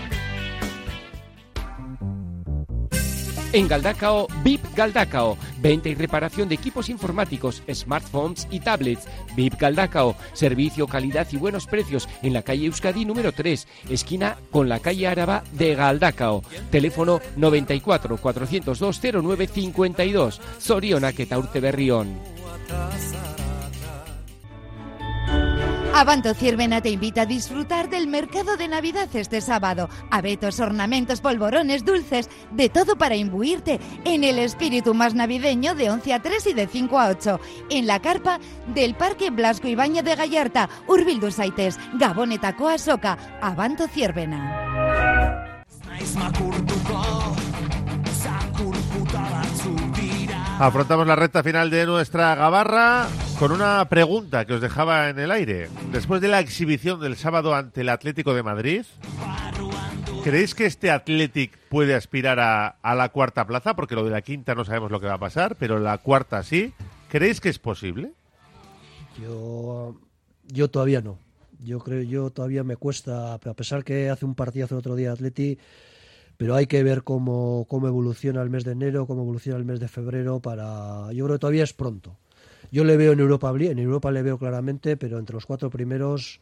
En Galdacao, VIP Galdacao. Venta y reparación de equipos informáticos, smartphones y tablets. VIP Galdacao. Servicio, calidad y buenos precios en la calle Euskadi número 3, esquina con la calle Áraba de Galdacao. Teléfono 94 402 0952. Zorionak eta Urte Berrión. Avanto Ciervena te invita a disfrutar del mercado de Navidad este sábado. Abetos, ornamentos, polvorones, dulces, de todo para imbuirte en el espíritu más navideño de 11 a 3 y de 5 a 8. En la carpa del Parque Blasco Ibaña de Gallarta, Urbildu Saites, Gabonetako Asoka, Avanto Ciervena. Afrontamos la recta final de nuestra gabarra con una pregunta que os dejaba en el aire. Después de la exhibición del sábado ante el Atlético de Madrid, ¿Creéis que este Athletic puede aspirar a, la cuarta plaza? Porque lo de la quinta no sabemos lo que va a pasar, pero la cuarta sí. ¿Creéis que es posible? Yo, yo todavía no. Yo creo, yo todavía me cuesta, a pesar que hace un partidazo el otro día Atleti, pero hay que ver cómo, cómo evoluciona el mes de enero, cómo evoluciona el mes de febrero para. Yo creo que todavía es pronto. Yo le veo en Europa, en Europa le veo claramente, pero entre los cuatro primeros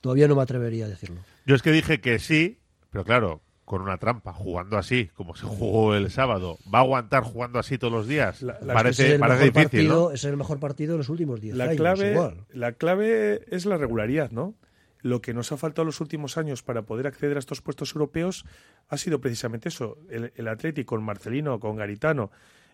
todavía no me atrevería a decirlo. Yo es que dije que sí, pero claro, con una trampa, jugando así, como se jugó el sábado, ¿va a aguantar jugando así todos los días? La- la- parece es el parece mejor difícil, partido, ¿no? Es el mejor partido de los últimos 10 La años. clave, igual. la clave es la regularidad, ¿no? Lo que nos ha faltado en los últimos años para poder acceder a estos puestos europeos ha sido precisamente eso. El, Atlético con Marcelino, con Garitano,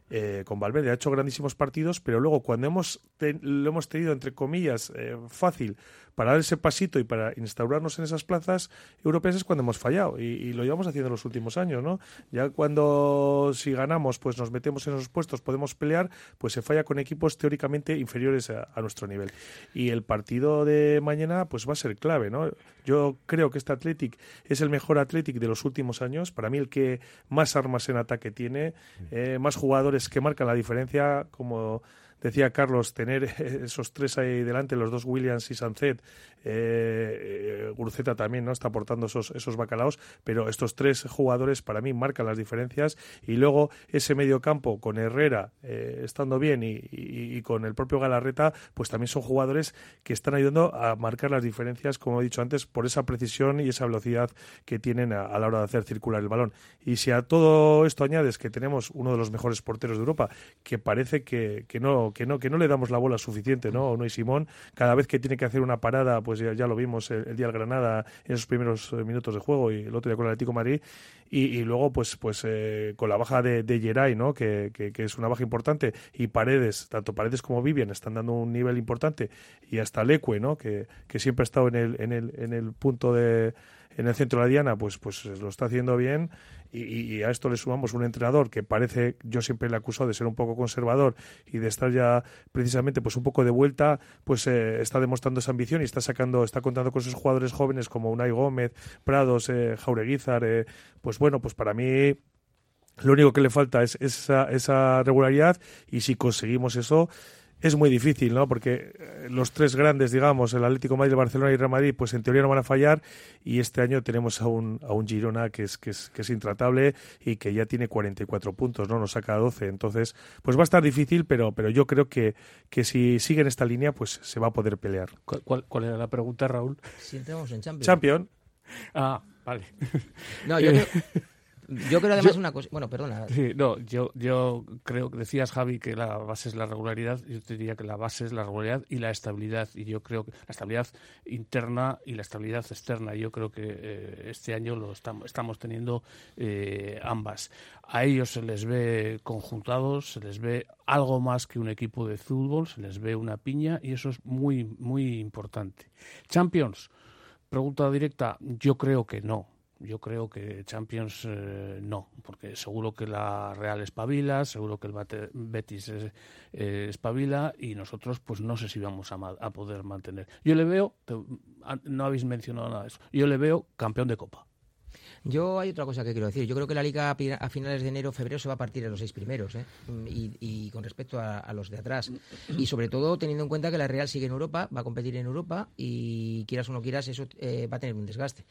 eh, con Valverde ha hecho grandísimos partidos, pero luego cuando hemos te- lo hemos tenido, entre comillas, eh, fácil para dar ese pasito y para instaurarnos en esas plazas europeas es cuando hemos fallado y, y lo llevamos haciendo en los últimos años, ¿no? Ya cuando si ganamos, pues nos metemos en esos puestos, podemos pelear, pues se falla con equipos teóricamente inferiores a, a nuestro nivel. Y el partido de mañana, pues va a ser clave, ¿no? Yo creo que este Athletic es el mejor Athletic de los últimos años, para mí el que más armas en ataque tiene, eh, más jugadores que marcan la diferencia, como decía Carlos, tener esos tres ahí delante, los dos Williams y Sancet, eh, eh, también no está aportando esos, esos bacalaos, pero estos tres jugadores para mí marcan las diferencias y luego ese medio campo con Herrera eh, estando bien y, y- y con el propio Galarreta, pues también son jugadores que están ayudando a marcar las diferencias, como he dicho antes, por esa precisión y esa velocidad que tienen a, a la hora de hacer circular el balón. Y si a todo esto añades que tenemos uno de los mejores porteros de Europa, que parece que, que no, que no, que no le damos la bola suficiente, ¿no? No y Simón, cada vez que tiene que hacer una parada, pues ya, lo vimos el, día del Granada en esos primeros eh, minutos de juego y el otro día con el Atlético Madrid, y, y luego pues, pues eh, con la baja de, de Geray, ¿no? Que, que- que es una baja importante, y Paredes, tanto Paredes como Vivian están dando un nivel importante, y hasta Leque, ¿no? Que, que siempre ha estado en el, en el, en el punto de en el centro de la diana, pues, pues lo está haciendo bien y, a esto le sumamos un entrenador que parece, yo siempre le he acusado de ser un poco conservador y de estar ya precisamente pues un poco de vuelta, pues eh, está demostrando esa ambición y está sacando, está contando con esos jugadores jóvenes como Unai Gómez, Prados, eh, Jaureguizar, eh, pues bueno, pues para mí lo único que le falta es esa, esa regularidad y si conseguimos eso es muy difícil, ¿no? Porque eh, los tres grandes, digamos, el Atlético de Madrid, el Barcelona y el Real Madrid, pues en teoría no van a fallar y este año tenemos a un, a un Girona que es, que, es, que es intratable y que ya tiene 44 puntos, ¿no? Nos saca 12, entonces pues va a estar difícil, pero, pero yo creo que, que si sigue en esta línea, pues se va a poder pelear. ¿Cuál, cuál- cuál era la pregunta, Raúl? Si entramos en Champions. Champion. Ah, vale. No, yo creo, yo creo además una cosa. Bueno, perdona. Sí, no, yo, yo creo que decías, Javi, que la base es la regularidad. Yo te diría que la base es la regularidad y la estabilidad. Y yo creo que la estabilidad interna y la estabilidad externa. Yo creo que eh, este año lo estamos, estamos teniendo eh, ambas. A ellos se les ve conjuntados, se les ve algo más que un equipo de fútbol, se les ve una piña y eso es muy, muy importante. Champions, pregunta directa, yo creo que no. Yo creo que Champions eh, no, porque seguro que la Real espabila, seguro que el Bate- Betis es- eh, espabila y nosotros pues no sé si vamos a, poder mantener. Yo le veo, no habéis mencionado nada de eso, yo le veo campeón de Copa. Yo hay otra cosa que quiero decir. Yo creo que la liga a finales de enero, febrero se va a partir en los seis primeros, ¿eh? y, y con respecto a, a los de atrás. Y sobre todo teniendo en cuenta que la Real sigue en Europa, va a competir en Europa y quieras o no quieras, eso eh, va a tener un desgaste.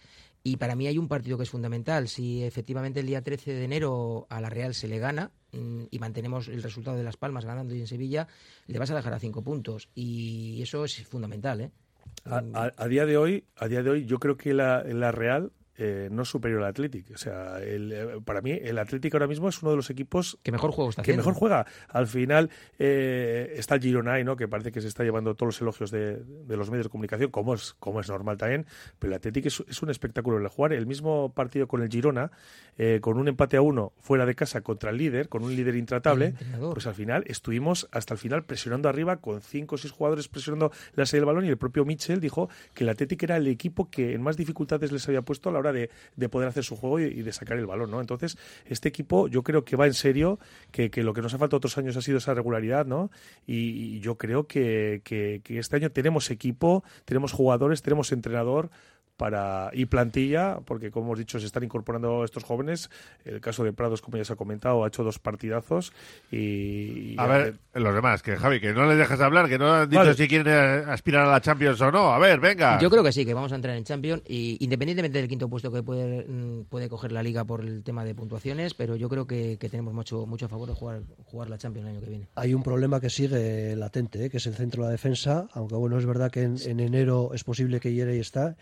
Y para mí hay un partido que es fundamental. Si efectivamente el día 13 de enero a la Real se le gana mm, y mantenemos el resultado de Las Palmas ganando y en Sevilla, le vas a dejar a cinco puntos. Y eso es fundamental, ¿eh? A, día de hoy, a día de hoy, yo creo que la Real eh, no es superior al Athletic. O sea, el, eh, para mí el Athletic ahora mismo es uno de los equipos que mejor está que haciendo. mejor juega. Al final eh, está el Girona ahí, ¿no? Que parece que se está llevando todos los elogios de, de los medios de comunicación, como es como es normal también. Pero el Athletic es, es un espectáculo el jugar. El mismo partido con el Girona, eh, con un empate a uno fuera de casa contra el líder, con un líder intratable, pues al final estuvimos hasta el final presionando arriba con cinco o seis jugadores presionando la salida del balón y el propio Mitchell dijo que el Athletic era el equipo que en más dificultades les había puesto a la hora de, de poder hacer su juego y, de sacar el balón, ¿no? Entonces, este equipo yo creo que va en serio, que, lo que nos ha faltado otros años ha sido esa regularidad, ¿no? Y, yo creo que este año tenemos equipo, tenemos jugadores, tenemos entrenador para y plantilla, porque como hemos dicho, se están incorporando estos jóvenes. El caso de Prados, como ya se ha comentado, ha hecho dos partidazos y... A ver, los demás, que Javi, que no les dejas hablar, que no han dicho Vale. si quieren eh, aspirar a la Champions o no. A ver, venga. Yo creo que sí, que vamos a entrar en Champions y independientemente del quinto puesto que puede, mm, puede coger la liga por el tema de puntuaciones, pero yo creo que, que tenemos mucho mucho a favor de jugar jugar la Champions el año que viene. Hay un problema que sigue latente, ¿eh? que es el centro de la defensa, aunque bueno, es verdad que en, en enero es posible que Yere está,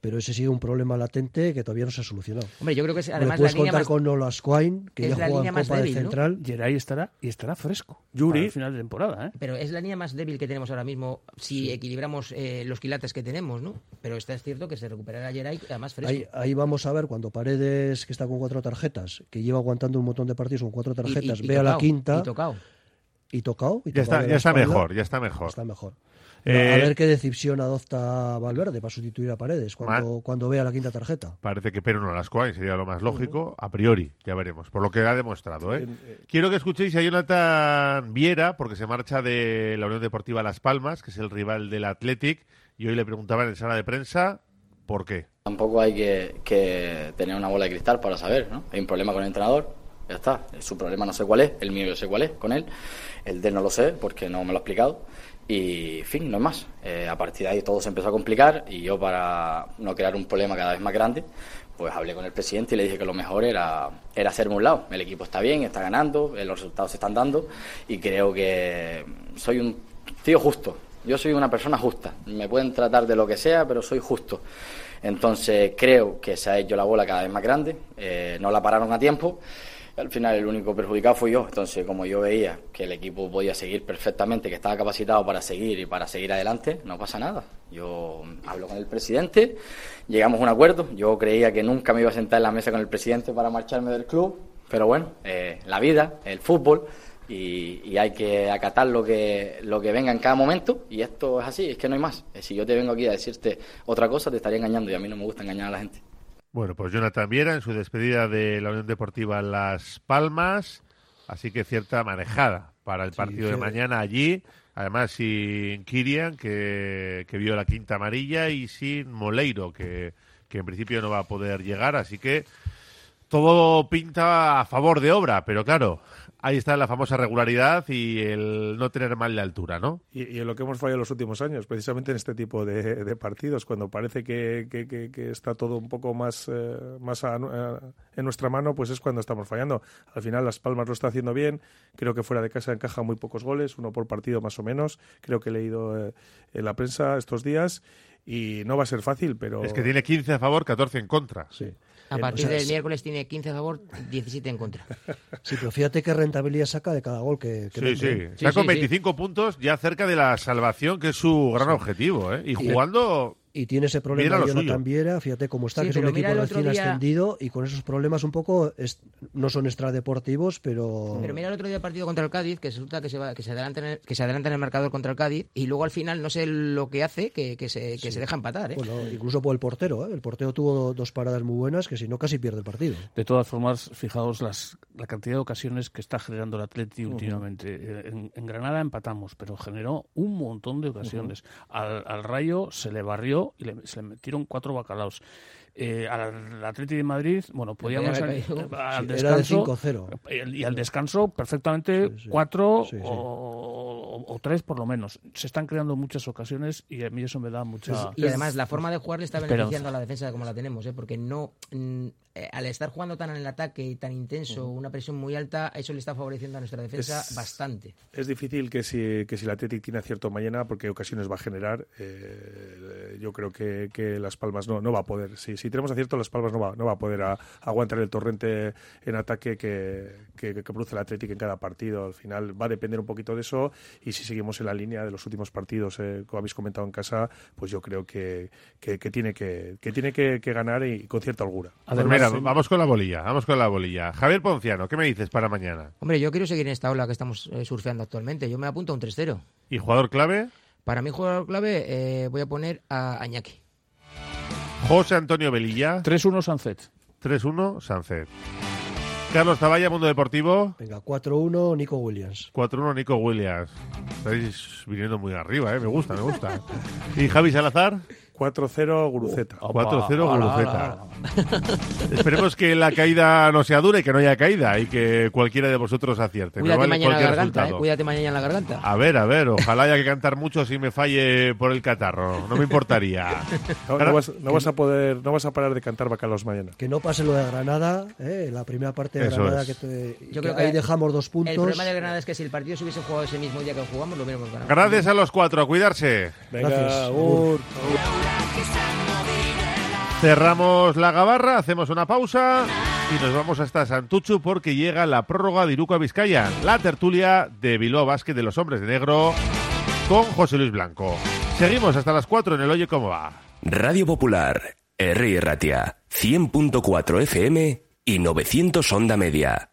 pero ese sigue un problema latente que todavía no se ha solucionado. Hombre, yo creo que es además la puedes línea contar más, con Olascoain, que es ya juega en Copa débil, de ¿no? Central. Geray estará y estará fresco. Yuri. para el final de temporada, ¿eh? pero es la línea más débil que tenemos ahora mismo si equilibramos eh, los quilates que tenemos, ¿no? Pero está es cierto que se recuperará Geray además fresco. Ahí, ahí vamos a ver cuando Paredes, que está con cuatro tarjetas, que lleva aguantando un montón de partidos con cuatro Y- tarjetas, y- y vea la tocao, quinta. y tocao. Y tocao. y Ya está, ya está mejor, ya está mejor. Está mejor. Eh, a ver qué decisión adopta Valverde para sustituir a Paredes cuando, cuando vea la quinta tarjeta. Parece que Pedro no las sería lo más lógico, a priori, ya veremos, por lo que ha demostrado. ¿eh? Quiero que escuchéis a Jonathan Viera, porque se marcha de la Unión Deportiva Las Palmas, que es el rival del Athletic, y hoy le preguntaban en sala de prensa por qué. Tampoco hay que, que tener una bola de cristal para saber, ¿no? Hay un problema con el entrenador, ya está. Su problema no sé cuál es, el mío yo sé cuál es con él. El de él no lo sé porque no me lo ha explicado. Y, fin, no es más. Eh, a partir de ahí todo se empezó a complicar y yo para no crear un problema cada vez más grande, pues hablé con el presidente y le dije que lo mejor era, era hacerme un lado. El equipo está bien, está ganando, eh, los resultados se están dando y creo que soy un tío justo. Yo soy una persona justa. Me pueden tratar de lo que sea, pero soy justo. Entonces creo que se ha hecho la bola cada vez más grande. eh, no la pararon a tiempo. Al final el único perjudicado fui yo. Entonces como yo veía que el equipo podía seguir perfectamente, que estaba capacitado para seguir y para seguir adelante, no pasa nada. Yo hablo con el presidente, llegamos a un acuerdo. Yo creía que nunca me iba a sentar en la mesa con el presidente para marcharme del club. Pero bueno, eh, la vida, el fútbol, y, y hay que acatar lo que, lo que venga en cada momento y esto es así, es que no hay más. Eh, Si yo te vengo aquí a decirte otra cosa, te estaría engañando y a mí no me gusta engañar a la gente. Bueno, pues Jonathan Viera en su despedida de la Unión Deportiva Las Palmas, así que cierta manejada para el partido de mañana allí, además sin Kirian, que, que vio la quinta amarilla, y sin Moleiro, que, que en principio no va a poder llegar, así que todo pinta a favor de obra, pero claro, ahí está la famosa regularidad y el no tener mal de altura, ¿no? Y, y en lo que hemos fallado en los últimos años, precisamente en este tipo de, de partidos, cuando parece que, que- que- que está todo un poco más, eh, más a- a- en nuestra mano, pues es cuando estamos fallando. Al final Las Palmas lo está haciendo bien, creo que fuera de casa encaja muy pocos goles, uno por partido más o menos, creo que he leído eh, en la prensa estos días y no va a ser fácil, pero... Es que tiene 15 a favor, 14 en contra. Sí. A Eh, partir o sea, del es- miércoles tiene 15 a favor, 17 en contra. Sí, pero fíjate qué rentabilidad saca de cada gol que, que Sí, sí. ¿eh? Está con 25 puntos ya cerca de la salvación, que es su gran objetivo, ¿eh? Y Y- jugando... Y tiene ese problema lo Jonathan suyo. Viera, fíjate cómo está, Sí, que es un equipo recién día- ascendido y con esos problemas un poco es- no son extradeportivos, pero... Pero mira el otro día el partido contra el Cádiz, que resulta que se, va, que se, adelanta en el, que se adelanta en el marcador contra el Cádiz y luego al final no sé lo que hace, que, que se, que se deja empatar. ¿eh? Bueno, incluso por el portero, ¿eh? El portero tuvo dos paradas muy buenas que si no casi pierde el partido. De todas formas, fijaos las, la cantidad de ocasiones que está generando el Atleti últimamente. Eh, En, en Granada empatamos, pero generó un montón de ocasiones. al, al Rayo se le barrió y le- se le metieron cuatro bacalaos. Eh, al Atleti de Madrid, bueno, podíamos al de descanso 5-0. el- y al descanso perfectamente cuatro Sí, sí. O, o tres por lo menos. Se están creando muchas ocasiones y a mí eso me da mucha Y además la forma de jugar le está Esperanza. beneficiando a la defensa como la tenemos, ¿eh? porque no eh, al estar jugando tan en el ataque y tan intenso, una presión muy alta, eso le está favoreciendo a nuestra defensa Es- bastante. Es difícil que si, que si el Athletic tiene acierto mañana, porque ocasiones va a generar, eh, yo creo que, que Las Palmas no, no va a poder. Si, si tenemos acierto, Las Palmas no va, no va a poder a- aguantar el torrente en ataque que, que, que produce el Athletic en cada partido. Al final va a depender un poquito de eso y si seguimos en la línea de los últimos partidos, eh, como habéis comentado en casa, pues yo creo que, que, que tiene, que, que, tiene que, que ganar y con cierta holgura. Pues mira, vamos con la bolilla, vamos con la bolilla. Javier Ponciano, ¿qué me dices para mañana? Hombre, yo quiero seguir en esta ola que estamos eh, surfeando actualmente. Yo me apunto a un 3-0. ¿Y jugador clave? Para mí, jugador clave, eh, voy a poner a Añaki. José Antonio Velilla. 3-1 Sancet. 3-1 Sancet. Carlos Taballa, Mundo Deportivo. Venga, 4-1 Nico Williams. 4-1 Nico Williams. Estáis viniendo muy arriba, ¿eh? Me gusta, me gusta. ¿Y Javi Salazar? 4-0 Guruceta. 4-0 Guruceta. Esperemos que la caída no sea dura y que no haya caída y que cualquiera de vosotros acierte. Cuídate vale mañana en la garganta, eh, cuídate mañana en la garganta. A ver, a ver, ojalá haya que cantar mucho si me falle por el catarro. No me importaría. <laughs> No, no vas, no vas a poder, no vas a parar de cantar bacalos mañana. Que no pase lo de Granada, ¿eh? la primera parte de Eso Granada es. que, te- Yo que creo ahí que dejamos dos puntos. El problema de Granada es que si el partido se hubiese jugado ese mismo día que jugamos, lo hubiéramos ganado. Gracias a los cuatro, a cuidarse. Venga, Gracias. Agur. Cerramos la gabarra, hacemos una pausa y nos vamos hasta Santuchu porque llega la prórroga de Iruko a Vizcaya, la tertulia de Bilbao Basket de los Hombres de Negro con José Luis Blanco. Seguimos hasta las 4 en el Oye Cómo Va. Radio Popular, R. Ratia, 100.4 FM y 900 Onda Media.